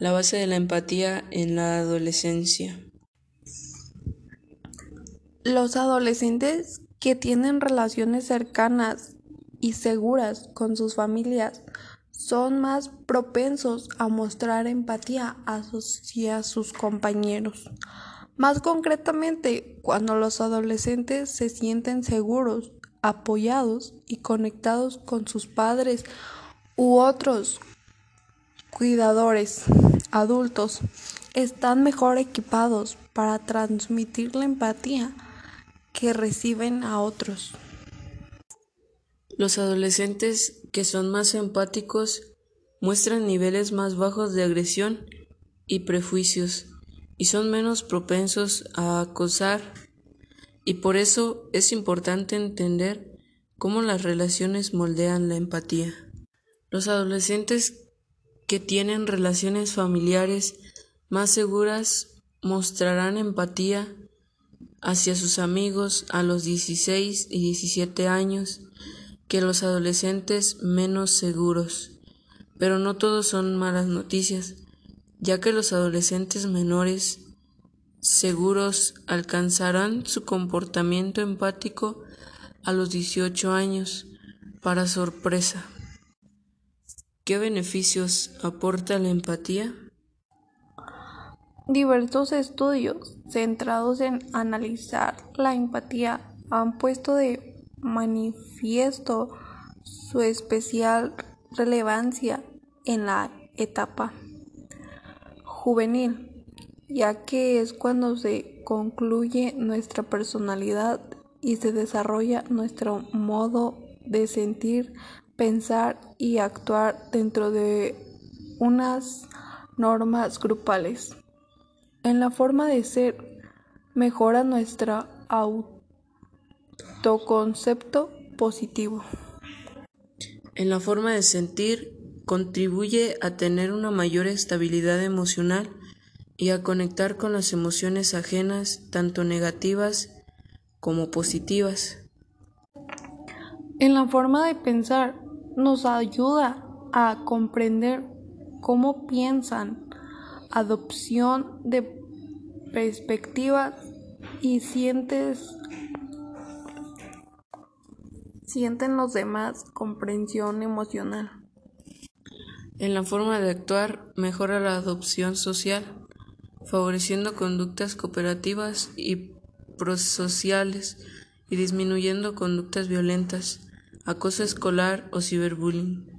La base de la empatía en la adolescencia. Los adolescentes que tienen relaciones cercanas y seguras con sus familias son más propensos a mostrar empatía hacia sus compañeros. Más concretamente, cuando los adolescentes se sienten seguros, apoyados y conectados con sus padres u otros cuidadores adultos están mejor equipados para transmitir la empatía que reciben a otros. Los adolescentes que son más empáticos muestran niveles más bajos de agresión y prejuicios y son menos propensos a acosar y por eso es importante entender cómo las relaciones moldean la empatía. Los adolescentes que tienen relaciones familiares más seguras mostrarán empatía hacia sus amigos a los 16 y 17 años que los adolescentes menos seguros. Pero no todos son malas noticias, ya que los adolescentes menores seguros alcanzarán su comportamiento empático a los 18 años, para sorpresa. ¿Qué beneficios aporta la empatía? Diversos estudios centrados en analizar la empatía han puesto de manifiesto su especial relevancia en la etapa juvenil, ya que es cuando se concluye nuestra personalidad y se desarrolla nuestro modo de sentir, pensar y actuar dentro de unas normas grupales. En la forma de ser mejora nuestro autoconcepto positivo. En la forma de sentir contribuye a tener una mayor estabilidad emocional y a conectar con las emociones ajenas, tanto negativas como positivas. En la forma de pensar nos ayuda a comprender cómo piensan, adopción de perspectivas y sientes sienten los demás comprensión emocional. En la forma de actuar mejora la adopción social, favoreciendo conductas cooperativas y prosociales y disminuyendo conductas violentas acoso escolar o ciberbullying.